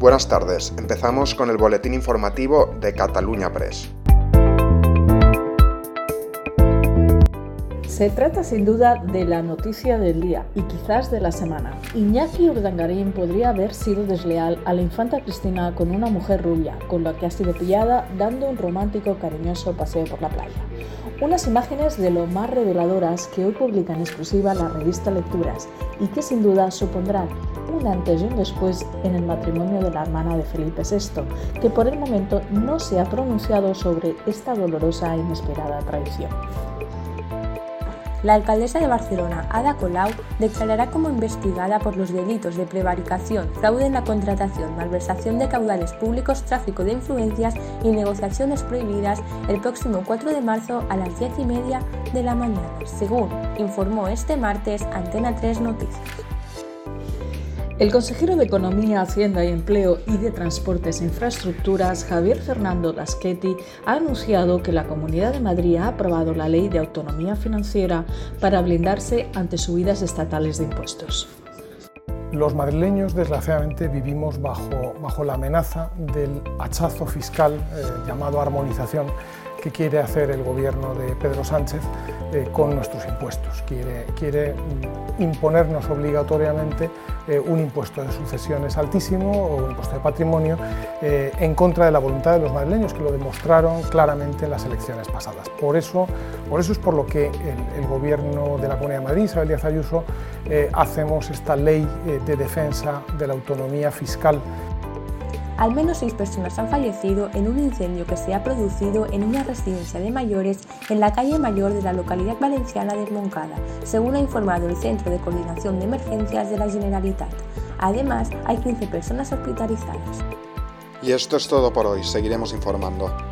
Buenas tardes, empezamos con el boletín informativo de Cataluña Press. Se trata sin duda de la noticia del día y quizás de la semana. Iñaki Urdangarín podría haber sido desleal a la infanta Cristina con una mujer rubia, con la que ha sido pillada dando un romántico cariñoso paseo por la playa. Unas imágenes de lo más reveladoras que hoy publica en exclusiva la revista Lecturas y que sin duda supondrán un antes y un después en el matrimonio de la hermana de Felipe VI, que por el momento no se ha pronunciado sobre esta dolorosa e inesperada traición. La alcaldesa de Barcelona, Ada Colau, declarará como investigada por los delitos de prevaricación, fraude en la contratación, malversación de caudales públicos, tráfico de influencias y negociaciones prohibidas el próximo 4 de marzo a las 10 y media de la mañana, según informó este martes Antena 3 Noticias. El consejero de Economía, Hacienda y Empleo y de Transportes e Infraestructuras, Javier Fernando Laschetti, ha anunciado que la Comunidad de Madrid ha aprobado la Ley de Autonomía Financiera para blindarse ante subidas estatales de impuestos. Los madrileños, desgraciadamente, vivimos bajo, bajo la amenaza del hachazo fiscal eh, llamado armonización que quiere hacer el gobierno de Pedro Sánchez eh, con nuestros impuestos. Quiere, quiere mm, imponernos obligatoriamente eh, un impuesto de sucesiones altísimo o un impuesto de patrimonio en contra de la voluntad de los madrileños que lo demostraron claramente en las elecciones pasadas. Por eso, por eso es por lo que el, el gobierno de la Comunidad de Madrid, Isabel Díaz Ayuso, hacemos esta ley de defensa de la autonomía fiscal al menos seis personas han fallecido en un incendio que se ha producido en una residencia de mayores en la calle Mayor de la localidad valenciana de Moncada, según ha informado el Centro de Coordinación de Emergencias de la Generalitat. Además, hay 15 personas hospitalizadas. Y esto es todo por hoy, seguiremos informando.